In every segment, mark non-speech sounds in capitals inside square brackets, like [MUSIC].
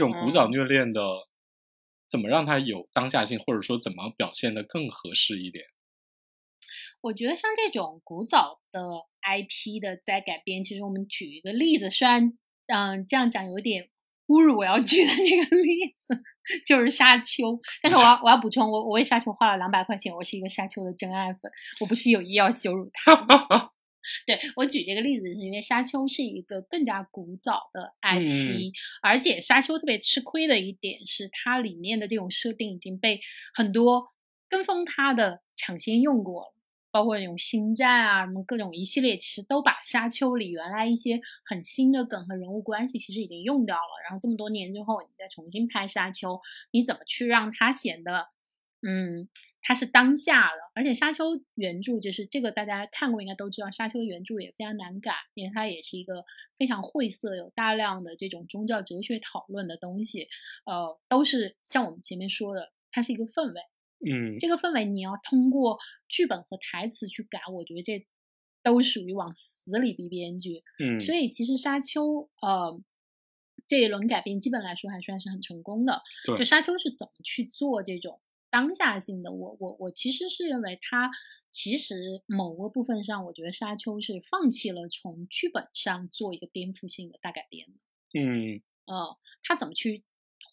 这种古早虐恋的，怎么让它有当下性，或者说怎么表现的更合适一点？我觉得像这种古早的 IP 的再改编，其实我们举一个例子，虽然嗯这样讲有点侮辱我要举的这个例子，就是沙丘。但是我要我要补充，我我为沙丘花了两百块钱，我是一个沙丘的真爱粉，我不是有意要羞辱他。[LAUGHS] 对我举这个例子，是因为沙丘是一个更加古早的 IP，而且沙丘特别吃亏的一点是，它里面的这种设定已经被很多跟风它的抢先用过了。包括那种星战啊，什么各种一系列，其实都把沙丘里原来一些很新的梗和人物关系，其实已经用掉了。然后这么多年之后，你再重新拍沙丘，你怎么去让它显得，嗯，它是当下的？而且沙丘原著就是这个，大家看过应该都知道，沙丘原著也非常难改，因为它也是一个非常晦涩、有大量的这种宗教哲学讨论的东西。呃，都是像我们前面说的，它是一个氛围。嗯，这个氛围你要通过剧本和台词去改，我觉得这都属于往死里逼编剧。嗯，所以其实沙丘呃这一轮改编基本来说还算是很成功的。就沙丘是怎么去做这种当下性的？我我我其实是认为他其实某个部分上，我觉得沙丘是放弃了从剧本上做一个颠覆性的大改编嗯，呃，他怎么去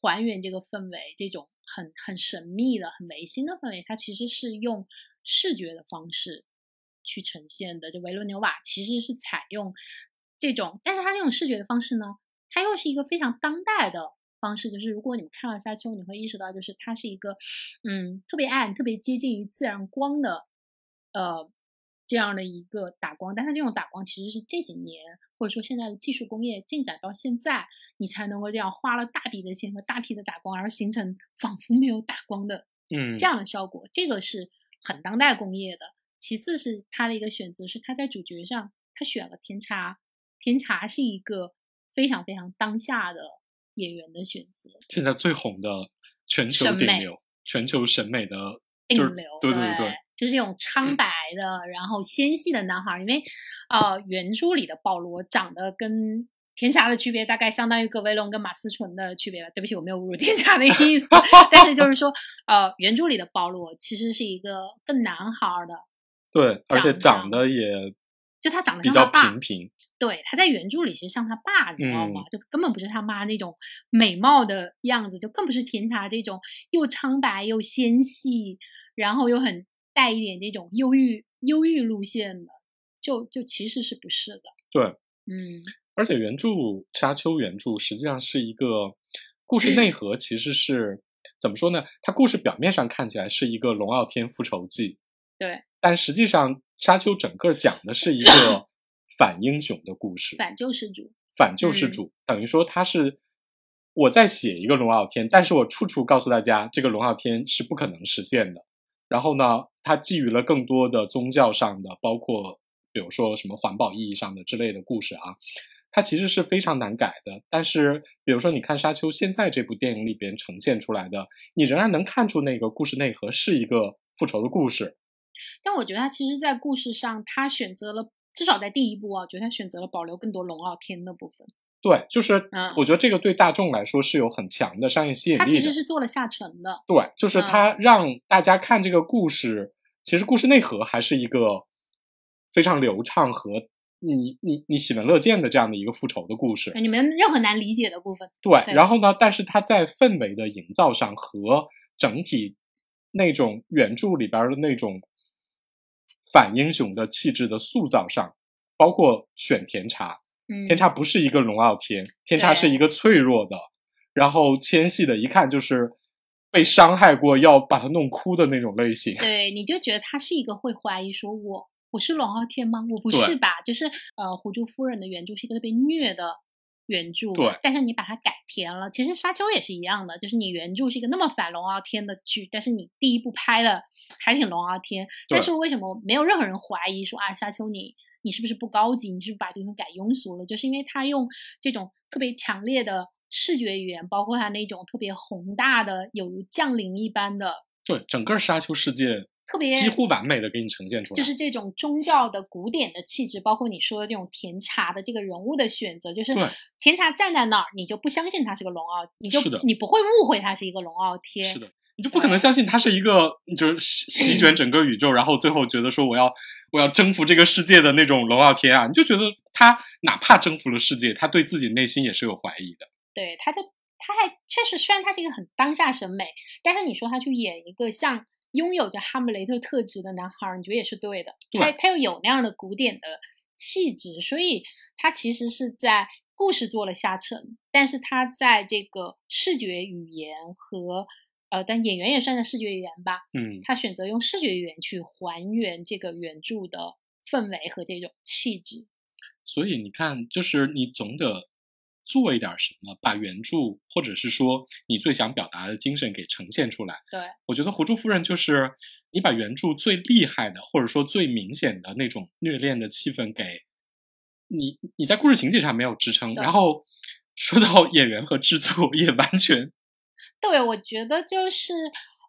还原这个氛围？这种。很很神秘的、很唯心的氛围，它其实是用视觉的方式去呈现的。就维罗纽瓦其实是采用这种，但是他这种视觉的方式呢，它又是一个非常当代的方式。就是如果你们看了《沙丘》，你会意识到，就是它是一个嗯特别暗、特别接近于自然光的呃这样的一个打光。但它这种打光其实是这几年或者说现在的技术工业进展到现在。你才能够这样花了大笔的钱和大批的打光，而形成仿佛没有打光的，嗯，这样的效果，这个是很当代工业的。其次是他的一个选择，是他在主角上他选了甜茶，甜茶是一个非常非常当下的演员的选择。现在最红的全球顶流，全球审美的顶流，对对对，就是这种苍白的，然后纤细的男孩。因为呃，原著里的保罗长得跟。甜茶的区别大概相当于葛威龙跟马思纯的区别吧。对不起，我没有侮辱甜茶的意思，但是就是说，呃，原著里的保罗其实是一个更男孩的，对，而且长得也，就他长得比较平平。对，他在原著里其实像他爸，你知道吗？就根本不是他妈那种美貌的样子，就更不是甜茶这种又苍白又纤细，然后又很带一点这种忧郁忧郁路线的，就就其实是不是的。对，嗯。而且原著《沙丘》原著实际上是一个故事内核，其实是怎么说呢？它故事表面上看起来是一个龙傲天复仇记，对，但实际上《沙丘》整个讲的是一个 [COUGHS] 反英雄的故事，反救世主，反救世主，等于说他是我在写一个龙傲天，但是我处处告诉大家，这个龙傲天是不可能实现的。然后呢，他寄予了更多的宗教上的，包括比如说什么环保意义上的之类的故事啊。它其实是非常难改的，但是比如说你看《沙丘》现在这部电影里边呈现出来的，你仍然能看出那个故事内核是一个复仇的故事。但我觉得他其实，在故事上，他选择了至少在第一部啊，我觉得他选择了保留更多龙傲天的部分。对，就是我觉得这个对大众来说是有很强的商业吸引力的。他其实是做了下沉的。对，就是他让大家看这个故事，其实故事内核还是一个非常流畅和。你你你喜闻乐见的这样的一个复仇的故事，你们任何难理解的部分。对，然后呢？但是它在氛围的营造上和整体那种原著里边的那种反英雄的气质的塑造上，包括选甜茶，甜茶不是一个龙傲天，甜茶是一个脆弱的，然后纤细的，一看就是被伤害过，要把它弄哭的那种类型。对，你就觉得他是一个会怀疑说我。我是龙傲天吗？我不是吧？就是呃，《狐珠夫人》的原著是一个特别虐的原著，对。但是你把它改甜了。其实《沙丘》也是一样的，就是你原著是一个那么反龙傲天的剧，但是你第一部拍的还挺龙傲天。但是为什么没有任何人怀疑说啊，《沙丘》你你是不是不高级？你是不是把这个改庸俗了？就是因为他用这种特别强烈的视觉语言，包括他那种特别宏大的，有如降临一般的。对，整个沙丘世界。特别几乎完美的给你呈现出来。就是这种宗教的古典的气质，包括你说的这种甜茶的这个人物的选择，就是甜茶站在那儿，你就不相信他是个龙傲，你就是你不会误会他是一个龙傲天。是的，你就不可能相信他是一个就是席席卷整个宇宙，然后最后觉得说我要我要征服这个世界的那种龙傲天啊！你就觉得他哪怕征服了世界，他对自己内心也是有怀疑的。对，他就他还确实，虽然他是一个很当下审美，但是你说他去演一个像拥有着哈姆雷特特质的男孩儿，你觉得也是对的。对他他又有那样的古典的气质，所以他其实是在故事做了下沉，但是他在这个视觉语言和呃，但演员也算是视觉语言吧，嗯，他选择用视觉语言去还原这个原著的氛围和这种气质。所以你看，就是你总得做一点什么，把原著或者是说你最想表达的精神给呈现出来。对，我觉得《狐珠夫人》就是你把原著最厉害的，或者说最明显的那种虐恋的气氛给你，你在故事情节上没有支撑，然后说到演员和制作 [LAUGHS] 也完全对，我觉得就是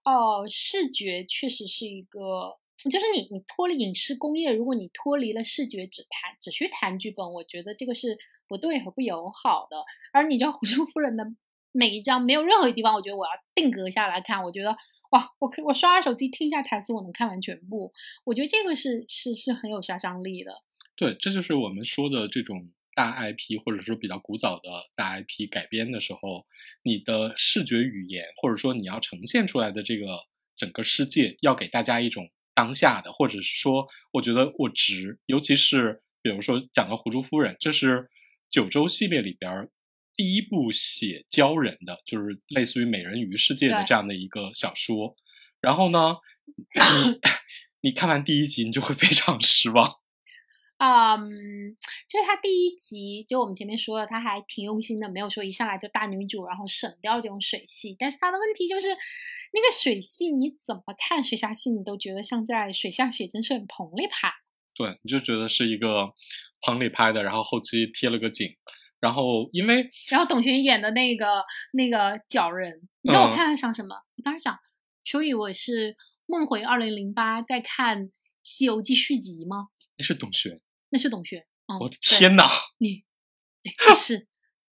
哦，视觉确实是一个，就是你你脱离影视工业，如果你脱离了视觉只谈只去谈剧本，我觉得这个是不对和不友好的。而你知道《狐珠夫人》的每一章没有任何地方，我觉得我要定格下来看，我觉得哇，我可我刷刷手机听一下台词，我能看完全部。我觉得这个是是是很有杀伤力的。对，这就是我们说的这种大 IP 或者说比较古早的大 IP 改编的时候，你的视觉语言或者说你要呈现出来的这个整个世界，要给大家一种当下的，或者是说，我觉得我值，尤其是比如说讲到《狐珠夫人》，这是九州系列里边儿第一部写鲛人的，就是类似于美人鱼世界的这样的一个小说。然后呢，你 [COUGHS] 你看完第一集，你就会非常失望。啊、嗯，就是他第一集，就我们前面说了，他还挺用心的，没有说一上来就大女主，然后省掉这种水戏。但是他的问题就是，那个水戏你怎么看水下戏，你都觉得像在水下写真摄影棚里拍。对，你就觉得是一个棚里拍的，然后后期贴了个景，然后因为然后董璇演的那个那个角人，你知道我嗯看了想什么？我当时想，所以我是梦回二零零八在看《西游记》续集吗？那是董璇，那是董璇。哦、我的天呐！你对是，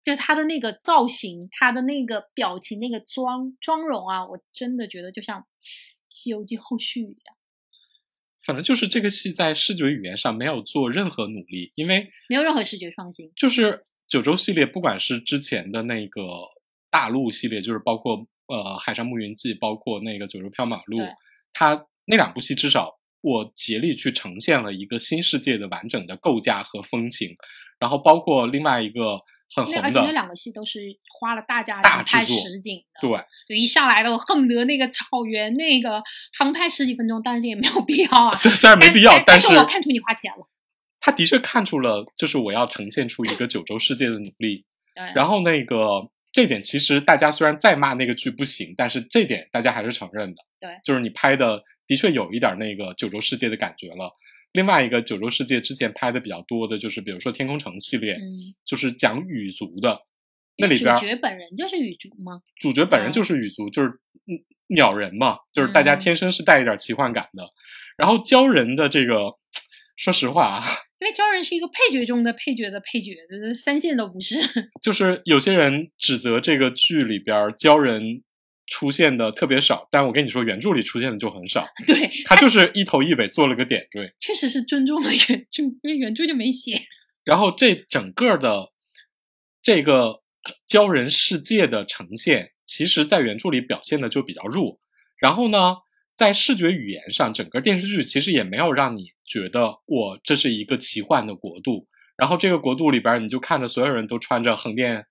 就是他的那个造型，他的那个表情，那个妆妆容啊，我真的觉得就像《西游记》后续一样，反正就是这个戏在视觉语言上没有做任何努力，因为没有任何视觉创新。就是九州系列，不管是之前的那个大陆系列，就是包括呃《海上牧云记》，包括那个《九州缥缈录对》，它那两部戏至少我竭力去呈现了一个新世界的完整的构架和风情，然后包括另外一个很红的而且那的，两个戏都是花了大价大钱拍实景的，对，就一上来的我恨不得那个草原那个航拍十几分钟，但是这也没有必要啊，虽虽然没必要，但但是我看出你花钱了。他的确看出了，就是我要呈现出一个九州世界的努力。[LAUGHS] 对，然后那个这点其实大家虽然再骂那个剧不行，但是这点大家还是承认的。对就是你拍的的确有一点那个九州世界的感觉了。另外一个九州世界之前拍的比较多的就是，比如说《天空城》系列，嗯，就是讲羽族的，那里边儿主角本人就是羽族吗？主角本人嗯就是羽族，就是嗯鸟人嘛，就是大家嗯天生是带一点奇幻感的。然后鲛人的这个，说实话啊，因为鲛人是一个配角中的配角的配角，三线都不是。[LAUGHS] 就是有些人指责这个剧里边儿鲛人出现的特别少，但我跟你说，原著里出现的就很少，对，他就是一头一尾做了个点缀。确实是尊重了原 [LAUGHS] 著，因为原著就没写。[LAUGHS] 然后这整个的这个鲛人世界的呈现，其实在原著里表现的就比较弱。然后呢，在视觉语言上，整个电视剧其实也没有让你觉得我这是一个奇幻的国度。然后这个国度里边儿，你就看着所有人都穿着横店，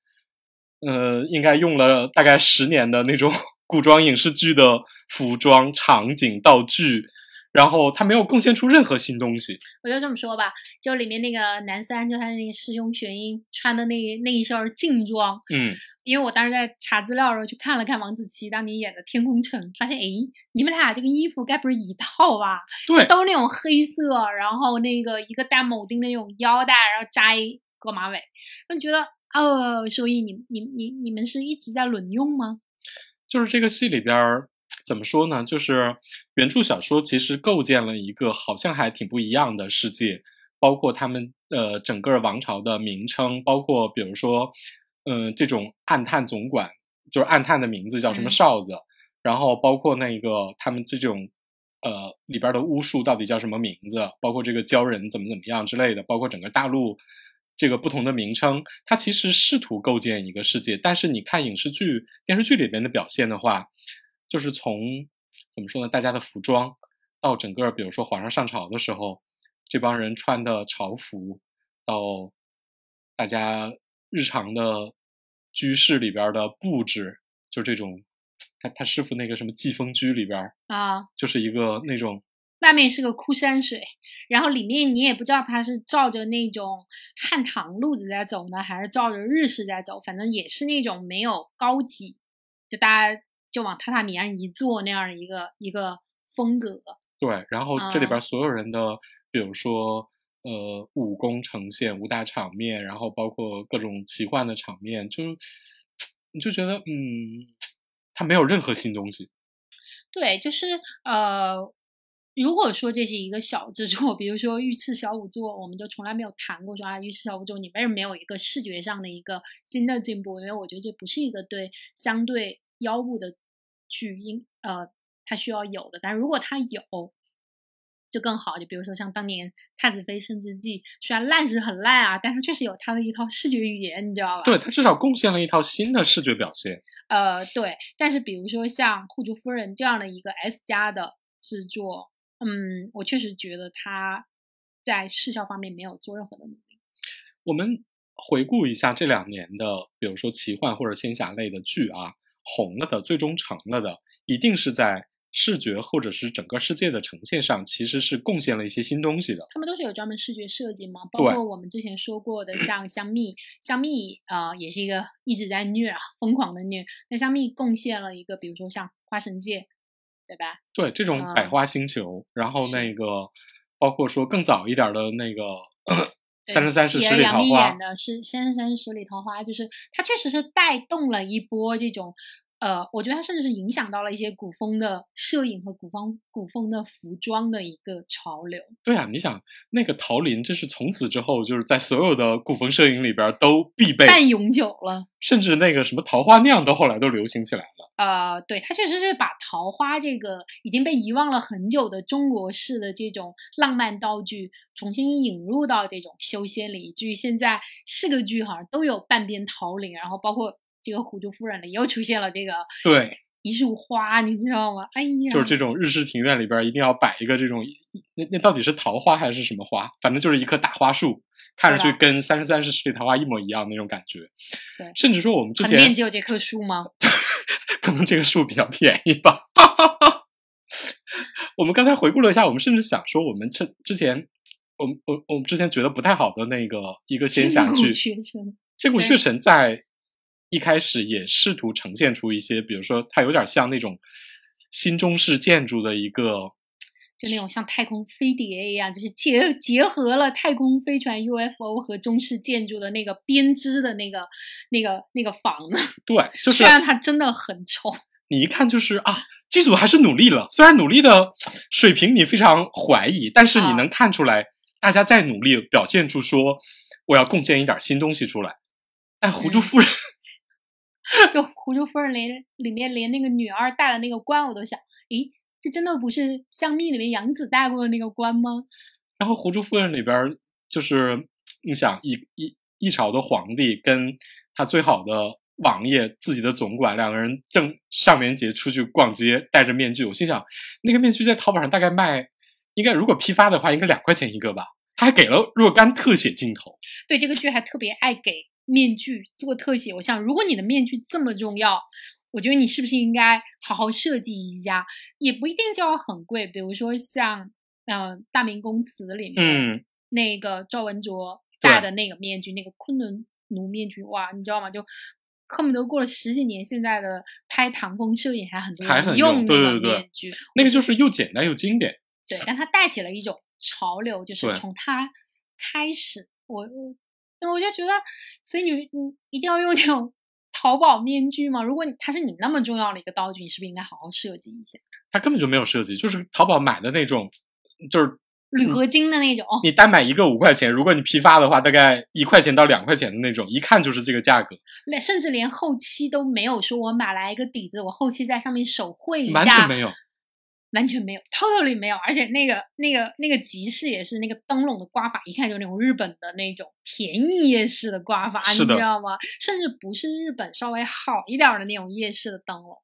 呃，应该用了大概十年的那种 [LAUGHS] 古装影视剧的服装、场景、道具，然后他没有贡献出任何新东西。我就这么说吧，就里面那个男三，就他那个师兄玄英穿的那那一身儿劲装，嗯，因为我当时在查资料的时候去看了看王子奇当年演的《天空城》，发现哎，你们俩这个衣服该不是一套吧？对，都那种黑色，然后那个一个带铆钉的那种腰带，然后扎一个马尾，就觉得呃，所以你你你你们是一直在轮用吗？就是这个戏里边儿，怎么说呢？就是原著小说其实构建了一个好像还挺不一样的世界，包括他们呃整个王朝的名称，包括比如说，嗯，这种暗探总管，就是暗探的名字叫什么哨子，然后包括那个他们这种呃里边的巫术到底叫什么名字，包括这个鲛人怎么怎么样之类的，包括整个大陆。这个不同的名称，它其实试图构建一个世界，但是你看影视剧、电视剧里边的表现的话，就是从怎么说呢？大家的服装到整个，比如说皇上上朝的时候，这帮人穿的朝服，到大家日常的居室里边的布置，就这种，他他师傅那个什么季风居里边啊，就是一个那种。外面是个枯山水，然后里面你也不知道它是照着那种汉唐路子在走呢，还是照着日式在走，反正也是那种没有高级，就大家就往榻榻米上一坐那样的一个一个风格。对，然后这里边所有人的，比如说呃武功呈现、武打场面，然后包括各种奇幻的场面，就你就觉得嗯，它没有任何新东西。对，就是呃。如果说这是一个小制作，[LAUGHS] 比如说御赐小仵作，我们就从来没有谈过说啊，御赐小仵作你为什么没有一个视觉上的一个新的进步？因为我觉得这不是一个对相对腰部的剧应呃它需要有的。但是如果它有，就更好。就比如说像当年《太子妃升职记》，虽然烂是很烂啊，但它确实有它的一套视觉语言，你知道吧？对，它至少贡献了一套新的视觉表现。呃，对。但是比如说像《护竹夫人》这样的一个 S 加的制作。嗯，我确实觉得他在视效方面没有做任何的努力。我们回顾一下这两年的，比如说奇幻或者仙侠类的剧啊，红了的，最终成了的，一定是在视觉或者是整个世界的呈现上，其实是贡献了一些新东西的。他们都是有专门视觉设计吗？包括我们之前说过的，像香蜜，香蜜啊，也是一个一直在虐啊，疯狂的虐。那香蜜贡献了一个，比如说像花神界。对吧？对这种百花星球，然后那个包括说更早一点的那个《三生三世十里桃花》，演的是《三生三世十里桃花》，就是它确实是带动了一波这种。呃，我觉得它甚至是影响到了一些古风的摄影和古风古风的服装的一个潮流。对啊，你想那个桃林，这是从此之后就是在所有的古风摄影里边都必备，半永久了。甚至那个什么桃花酿都后来都流行起来了。呃，对，它确实是把桃花这个已经被遗忘了很久的中国式的这种浪漫道具重新引入到这种修仙里。至于现在四个剧好像都有半边桃林，然后包括。这个虎珠夫人的又出现了这个对一束花，你知道吗？哎呀，就是这种日式庭院里边一定要摆一个这种，那那到底是桃花还是什么花？反正就是一棵大花树，看上去跟三十三世十里桃花一模一样那种感觉。对，甚至说我们之前面只有这棵树吗？[LAUGHS] 可能这个树比较便宜吧。[LAUGHS] 我们刚才回顾了一下，我们甚至想说，我们之之前，我们我我们之前觉得不太好的那个一个仙侠剧《千古血尘》在。一开始也试图呈现出一些，比如说它有点像那种新中式建筑的一个，就那种像太空飞碟一样，就是结结合了太空飞船 UFO 和中式建筑的那个编织的那个那个那个房子。[LAUGHS] 对，就是虽然它真的很丑，你一看就是啊，剧组还是努力了。虽然努力的水平你非常怀疑，但是你能看出来大家在努力，表现出说我要贡献一点新东西出来。但胡珠夫人。就《胡珠夫人》连里面连那个女二戴的那个冠，我都想，诶，这真的不是《香蜜》里面杨紫戴过的那个冠吗？然后《胡珠夫人》里边就是你想，一一一朝的皇帝跟他最好的王爷自己的总管两个人正上元节出去逛街，戴着面具，我心想，那个面具在淘宝上大概卖，应该如果批发的话，应该两块钱一个吧？他还给了若干特写镜头。对，这个剧还特别爱给。面具做特写，我想，如果你的面具这么重要，我觉得你是不是应该好好设计一下？也不一定就要很贵，比如说像嗯《大明宫词》里面那个赵文卓戴的那个面具，那个昆仑奴面具，哇，你知道吗？就恨不得过了十几年，现在的拍唐风摄影还很多人用那个面具，那个就是又简单又经典。对，但它带起了一种潮流，就是从它开始，我我。我就觉得，所以你你一定要用这种 [LAUGHS] 淘宝面具吗？如果你它是你那么重要的一个道具，你是不是应该好好设计一下？它根本就没有设计，就是淘宝买的那种，就是铝合金的那种，你单买一个五块钱，如果你批发的话，大概一块钱到两块钱的那种，一看就是这个价格，连甚至连后期都没有说我买来一个底子，我后期在上面手绘一下，完全没有。完全没有，totally 没有，而且那个那个那个集市也是那个灯笼的刮法，一看就那种日本的那种便宜夜市的刮法，你知道吗？甚至不是日本稍微好一点的那种夜市的灯笼，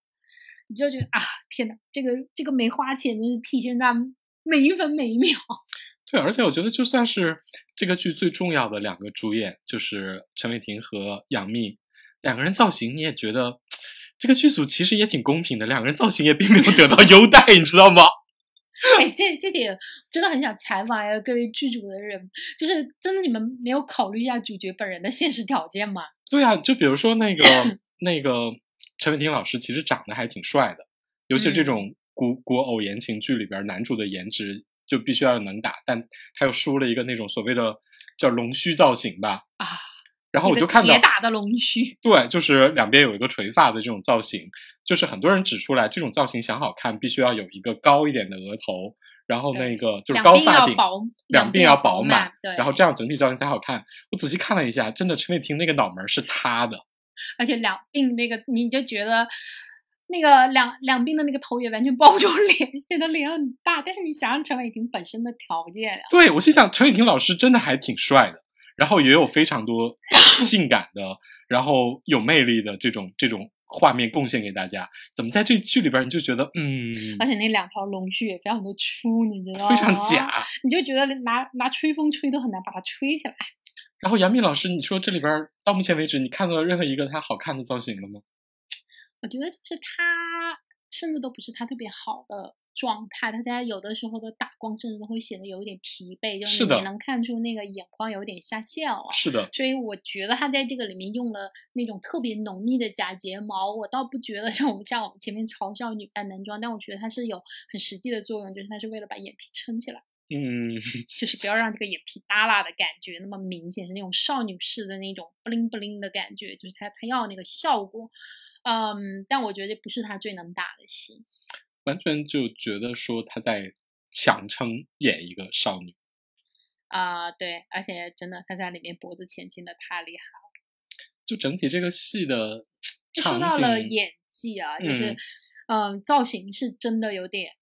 你就觉得啊，天呐，这个这个没花钱，真是体现在每一分每一秒。对，而且我觉得就算是这个剧最重要的两个主演，就是陈伟霆和杨幂两个人造型，你也觉得。这个剧组其实也挺公平的，两个人造型也并没有得到优待，你知道吗？[LAUGHS] 哎，这这点真的很想采访一下各位剧组的人，就是真的你们没有考虑一下主角本人的现实条件吗？对啊，就比如说那个 [COUGHS] 那个陈伟霆老师，其实长得还挺帅的，尤其是这种古古偶言情剧里边，男主的颜值就必须要能打，但他又梳了一个那种所谓的叫龙须造型吧？啊。然后我就看到铁打的龙须，[LAUGHS] 对，就是两边有一个垂发的这种造型，就是很多人指出来，这种造型想好看，必须要有一个高一点的额头，然后那个就是高发顶，两鬓要饱满，然后这样整体造型才好看。我仔细看了一下，真的陈伟霆那个脑门是塌的，而且两鬓那个你就觉得那个两两鬓的那个头也完全包住脸，显得脸很大。但是你想想陈伟霆本身的条件，对我心想陈伟霆老师真的还挺帅的。然后也有非常多性感的，然后有魅力的这种这种画面贡献给大家。怎么在这剧里边你就觉得嗯？而且那两条龙须也非常的粗，你知道吗？非常假，你就觉得拿拿吹风吹都很难把它吹起来。[LAUGHS] 然后杨幂老师，你说这里边到目前为止，你看到任何一个她好看的造型了吗？我觉得就是她，甚至都不是她特别好的。状态，大家有的时候的打光甚至都会显得有一点疲惫，就是你能看出那个眼眶有点下线了。是的，所以我觉得他在这个里面用了那种特别浓密的假睫毛，我倒不觉得像我们像我们前面嘲笑女扮男装，但我觉得它是有很实际的作用，就是它是为了把眼皮撑起来，嗯，就 [LAUGHS] 是不要让这个眼皮耷拉的感觉那么明显，是那种少女式的那种不灵不灵的感觉，就是她她要那个效果，嗯，但我觉得不是他最能打的戏。完全就觉得说他在强撑演一个少女啊，对，而且真的他在里面脖子前倾的太厉害了。就整体这个戏的 [TSK] 说到了演技啊，就是嗯，造型是真的有点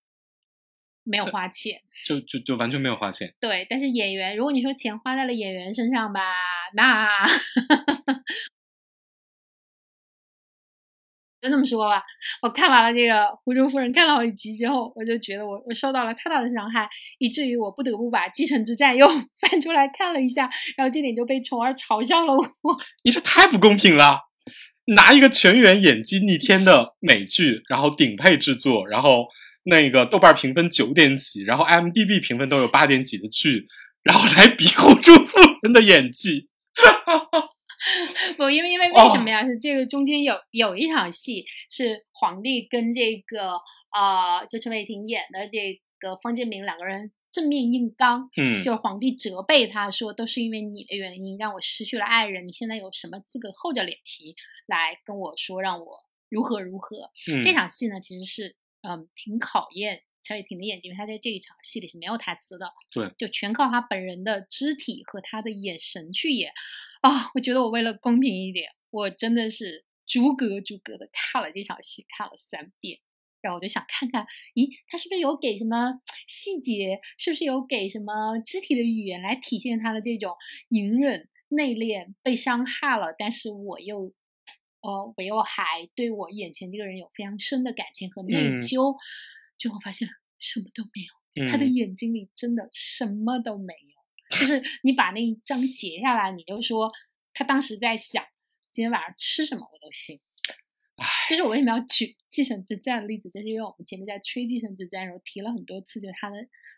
没有花钱，就就就完全没有花钱。对，但是演员，如果你说钱花在了演员身上吧，那。就这么说吧，我看完了这个《湖州夫人》，看了好几集之后，我就觉得我我受到了太大的伤害，以至于我不得不把《继承之战》又 [LAUGHS] 翻出来看了一下，然后这点就被虫儿嘲笑了我。[LAUGHS] 你这太不公平了！拿一个全员演技逆天的美剧，然后顶配制作，然后那个豆瓣评分九点几，然后 m d b 评分都有八点几的剧，然后来比 [LAUGHS]《湖州夫人》的演技。哈哈哈 [LAUGHS] 不，因为因为为什么呀？是这个中间有有一场戏是皇帝跟这个呃，就陈伟霆演的这个方建明两个人正面硬刚，嗯，就是皇帝责备他说，都是因为你的原因让我失去了爱人，你现在有什么资格厚着脸皮来跟我说让我如何如何？嗯这场戏呢，其实是嗯挺考验陈伟霆的演技，因为他在这一场戏里是没有台词的，对，就全靠他本人的肢体和他的眼神去演。啊，我觉得我为了公平一点，我真的是逐格逐格的看了这场戏，看了三遍，然后我就想看看，咦，他是不是有给什么细节，是不是有给什么肢体的语言来体现他的这种隐忍、内敛、被伤害了，但是我又，呃，我又还对我眼前这个人有非常深的感情和内疚，最后发现什么都没有，他的眼睛里真的什么都没有。就是你把那一张截下来，你就说他当时在想今天晚上吃什么，我都信。就是我为什么要举《继承之战》的例子，就是因为我们前面在吹《继承之战》的时候提了很多次，就是他的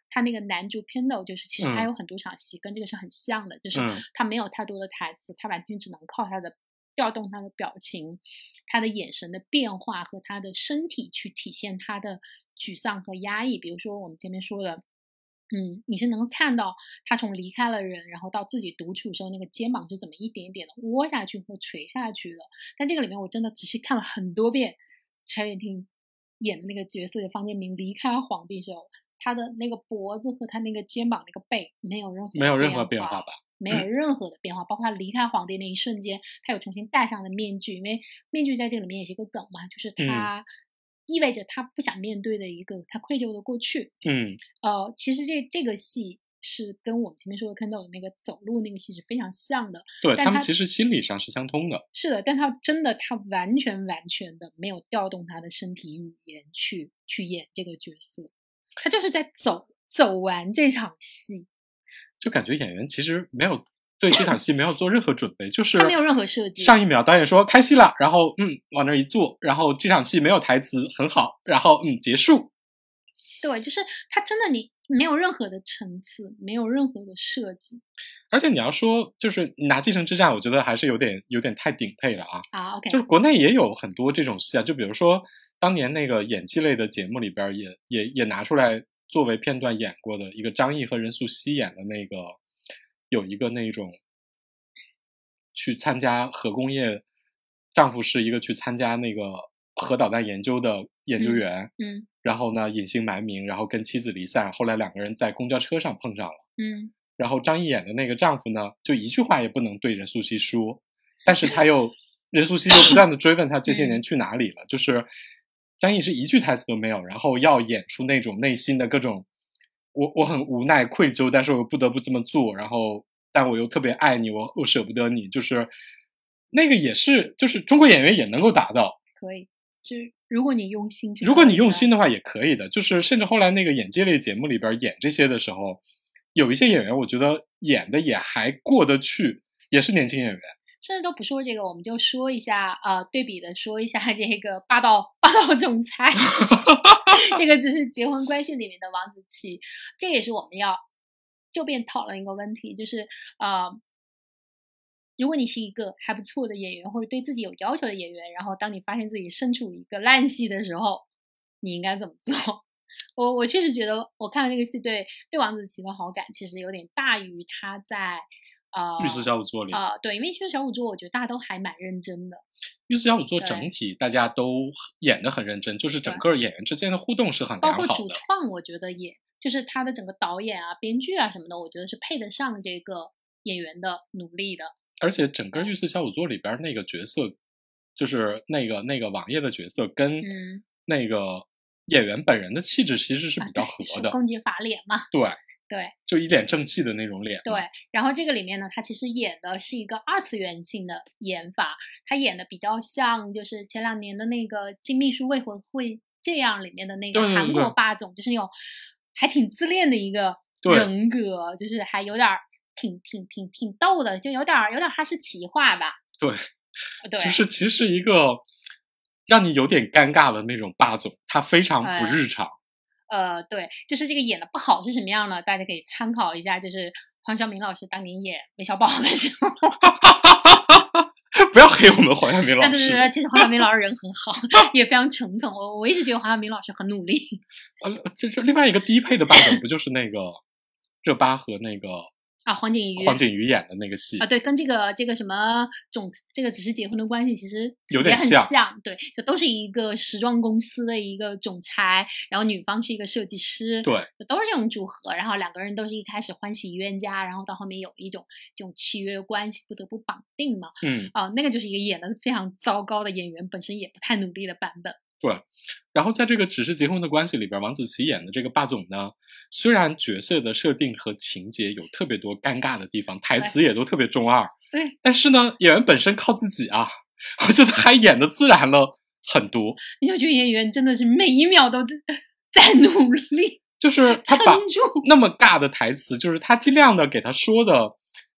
他那个男主 Kendall，就是其实他有很多场戏跟这个是很像的，就是他没有太多的台词，他完全只能靠他的调动他的表情、他的眼神的变化和他的身体去体现他的沮丧和压抑。比如说我们前面说的。嗯，你是能够看到他从离开了人，然后到自己独处的时候，那个肩膀是怎么一点一点的窝下去或垂下去的。但这个里面我真的仔细看了很多遍，陈伟霆演的那个角色的方建明离开皇帝时候，他的那个脖子和他那个肩膀那个背没有任何没有任何变变化吧？没有任何的变化，包括他离开皇帝那一瞬间，他有重新戴上了面具，因为面具在这里面也是一个梗嘛，就是他意味着他不想面对的一个他愧疚的过去。嗯，呃，其实这这个戏是跟我们前面说的看到的那个走路那个戏是非常像的。对他们其实心理上是相通的。是的，但他真的他完全完全的没有调动他的身体语言去去演这个角色，他就是在走走完这场戏，就感觉演员其实没有对这场戏没有做任何准备，就是他没有任何设计。上一秒导演说开戏了，然后嗯往那儿一坐，然后这场戏没有台词很好，然后嗯结束。对，就是他真的你没有任何的层次，没有任何的设计而且你要说就是拿《继承之战》，我觉得还是有点有点太顶配了啊。啊。OK，就是国内也有很多这种戏啊，就比如说当年那个演技类的节目里边儿也也也拿出来作为片段演过的一个张译和任素汐演的那个，有一个那种去参加核工业，丈夫是一个去参加那个核导弹研究的研究嗯员，嗯。然后呢隐姓埋名，然后跟妻子离散，后来两个人在公交车上碰上了。嗯。然后张译演的那个丈夫呢，就一句话也不能对任素汐说，但是他又 [LAUGHS] 任素汐又不断的追问他这些年去哪里了，就是张译是一句台词都没有，然后要演出那种内心的各种，我我很无奈愧疚，但是我又不得不这么做，然后但我又特别爱你，我我舍不得你，就是那个也是，就是中国演员也能够达到，可以，就是如果你用心如果你用心的话也可以的，就是甚至后来那个演技类节目里边演这些的时候，有一些演员我觉得演的也还过得去，也是年轻演员。甚至都不说这个，我们就说一下，呃，对比的说一下这个霸道霸道总裁，[LAUGHS] 这个只是结婚关系里面的王子琪，这也是我们要就便讨论一个问题，就是呃，如果你是一个还不错的演员，或者对自己有要求的演员，然后当你发现自己身处一个烂戏的时候，你应该怎么做？[LAUGHS] 我我确实觉得，我看了这个戏对对王子琪的好感，其实有点大于他在呃御赐小舞作里，啊、对，因为其实小五座我觉得大家都还蛮认真的，御赐小舞作整体大家都演得很认真，就是整个演员之间的互动是很包括主。创，我觉得也就是他的整个导演啊、编剧啊什么的，我觉得是配得上这个演员的努力的。而且整个御赐小舞作里边那个角色，就是那个那个王爷的角色，跟嗯那个演员本人的气质其实是啊比较合的。是公鸡法脸嘛，对，对就一脸正气的那种脸。对。然后这个里面呢，他其实演的是一个二次元性的演法，他演的比较像就是前两年的那个《金秘书为何会这样》里面的那个韩国霸总，就是那种还挺自恋的一个人格，就是还有点儿挺挺挺挺逗的，就有点儿有点儿哈士奇化吧。对，[LAUGHS] 对，就是其实一个让你有点尴尬的那种霸总，他非常不哎日常。呃，对，就是这个演的不好是什么样呢？大家可以参考一下，就是黄晓明老师当年演韦小宝的时候，[LAUGHS] 不要黑我们黄晓明 [LAUGHS] 老师。对对对，其实黄晓明老师人很好，[LAUGHS] 也非常诚恳。我我一直觉得黄晓明老师很努力。呃，这这另外一个低配的版本不就是那个热巴和那个啊，黄景瑜，黄景瑜演的那个戏啊，？对，跟这个这个什么总这个只是结婚的关系，其实有点像像，对，就都是一个时装公司的一个总裁，然后女方是一个设计师，对，就都是这种组合，然后两个人都是一开始欢喜冤家，然后到后面有一种这种契约关系，不得不绑定嘛，嗯，啊，那个就是一个演的非常糟糕的演员，本身也不太努力的版本。对然后在这个只是结婚的关系里边，王子琪演的这个霸总呢，虽然角色的设定和情节有特别多尴尬的地方，台词也都特别中二，对，但是呢，演员本身靠自己啊，我觉得还演的自然了很多。你就觉得演员真的是每一秒都在在努力就是他把。那么尬的台词，就是他尽量的给他说的，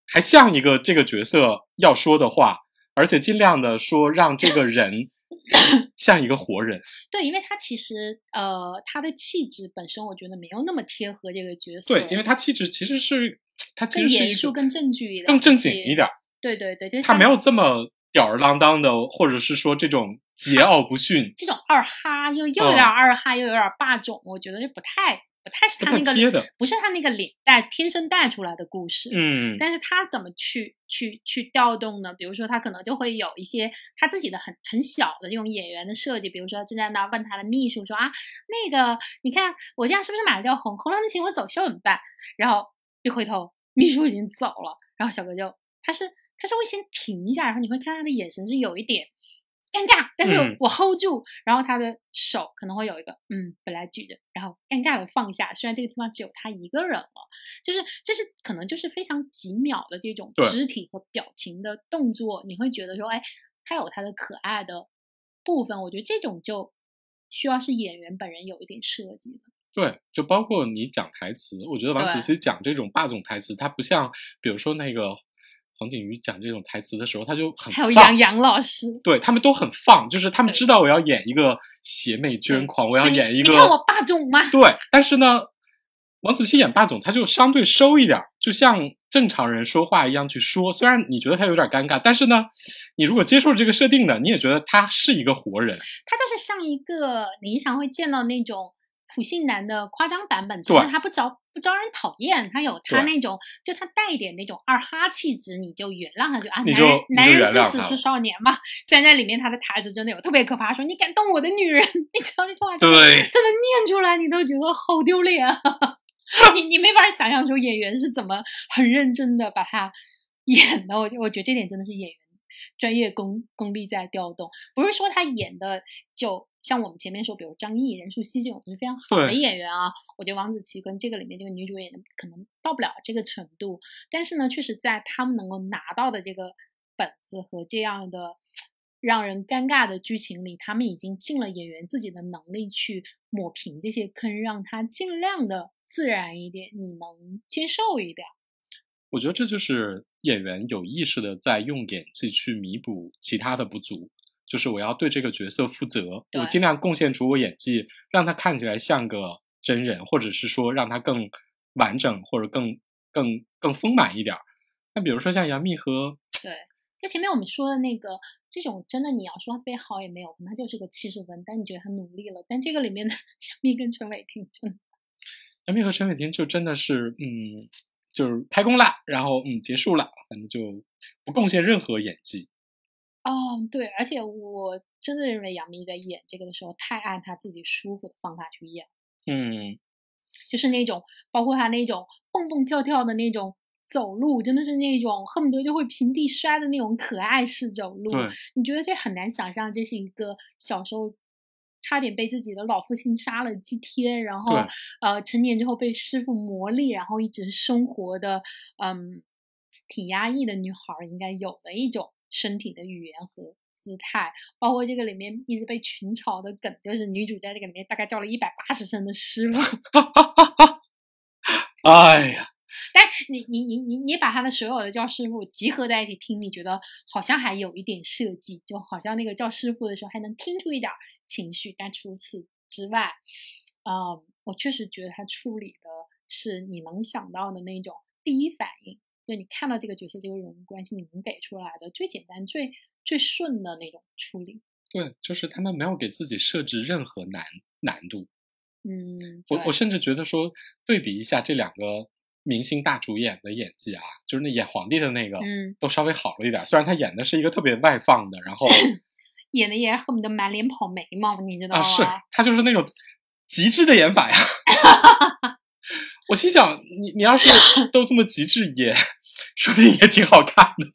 还像一个这个角色要说的话，而且尽量的说让这个人 [LAUGHS] 像一个活人。对，因为他其实呃，他的气质本身我觉得没有那么贴合这个角色，对，因为他气质其实是他其更实是一个严肃、更正剧一点，更正经一。点儿，对对对，就是他没有这么吊儿郎当的，或者是说这种桀骜不驯。这种二哈，又又有嗯点二哈，又有点霸总，我觉得就不太不太是他那个不是他那个脸带天生带出来的故事。嗯，但是他怎么去去去调动呢？比如说，他可能就会有一些他自己的很很小的这种演员的设计，比如说正在那儿问他的秘书说啊，那个你看我这样是不是马上就要红？红了，那请我走秀怎么办？然后一回头，秘书已经走了，然后小哥就他是他是会先停一下，然后你会看他的眼神是有一点。尴尬，但是嗯我 hold 住，然后他的手可能会有一个嗯，本来举着，然后尴尬的放下。虽然这个地方只有他一个人了，就是这是可能就是非常几秒的这种肢体和表情的动作，你会觉得说，哎，他有他的可爱的部分。我觉得这种就需要是演员本人有一点设计的。对，就包括你讲台词，我觉得王子对琪讲这种霸总台词，他不像比如说那个黄景瑜讲这种台词的时候，他就很还有放杨洋老师，对他们都很放，就是他们知道我要演一个邪魅捐狂，我要演一个你看我霸总吗？对，但是呢，王子琪演霸总，他就相对收一点儿，就像正常人说话一样去说。虽然你觉得他有点尴尬，但是呢，你如果接受这个设定的，你也觉得他是一个活人。他就是像一个你经常会见到那种普信男的夸张版本，就是他不招不招人讨厌，他有他那种就他带一点那种二哈气质，你就原谅他，就啊，你人男人至死是少年嘛。虽然在里面他的台词真的有特别可怕，说你敢动我的女人，[LAUGHS] 你知道那句话真的对，真的念出来，你都觉得好丢脸啊！[LAUGHS] 你你没法想象出演员是怎么很认真的把他演的。我我觉得这点真的是演员专业功功力在调动，不是说他演的就像我们前面说，比如张译、任素汐这种都是非常好的演员啊。我觉得王子奇跟这个里面这个女主演可能到不了这个程度，但是呢，确实在他们能够拿到的这个本子和这样的让人尴尬的剧情里，他们已经尽了演员自己的能力去抹平这些坑，让他尽量的自然一点，你能接受一点。我觉得这就是演员有意识的在用演技去弥补其他的不足。就是我要对这个角色负责，我尽量贡献出我演技，让他看起来像个真人，或者是说让他更完整或者更更更丰满一点儿。那比如说像杨幂和对，就前面我们说的那个，这种真的你要说他特别好也没有，可能他就是个七十分，但你觉得他努力了。但这个里面的杨幂跟陈伟霆真的，杨幂和陈伟霆就真的是，嗯，就是开工了，然后嗯结束了，反正就不贡献任何演技。哦，对，而且我真的认为杨幂在演这个的时候，太按她自己舒服的方法去演。嗯，就是那种包括她那种蹦蹦跳跳的那种走路，真的是那种恨不得就会平地摔的那种可爱式走路。对，你觉得这很难想象，这是一个小时候差点被自己的老父亲杀了几天，然后呃成年之后被师傅磨砺，然后一直生活的嗯挺压抑的女孩儿应该有的一种身体的语言和。姿态，包括这个里面一直被群嘲的梗，就是女主在这个里面大概叫了一百八十声的师傅，[LAUGHS] 哎呀，但你你你你你把他的所有的叫师傅集合在一起听，你觉得好像还有一点设计，就好像那个叫师傅的时候还能听出一点儿情绪，但除此之外，嗯，我确实觉得他处理的是你能想到的那种第一反应，就你看到这个角色这个人物关系，你能给出来的最简单、最最顺的那种处理。对，就是他们没有给自己设置任何难难度。嗯，我我甚至觉得说，对比一下这两个明星大主演的演技啊，就是那演皇帝的那个，嗯，都稍微好了一点。虽然他演的是一个特别外放的，然后 [COUGHS] 演的也恨不得满脸跑眉毛，你知道啊，吗？是他就是那种极致的演法呀。[LAUGHS] 我心想，你你要是 [COUGHS] 都这么极致演，说不定也挺好看的。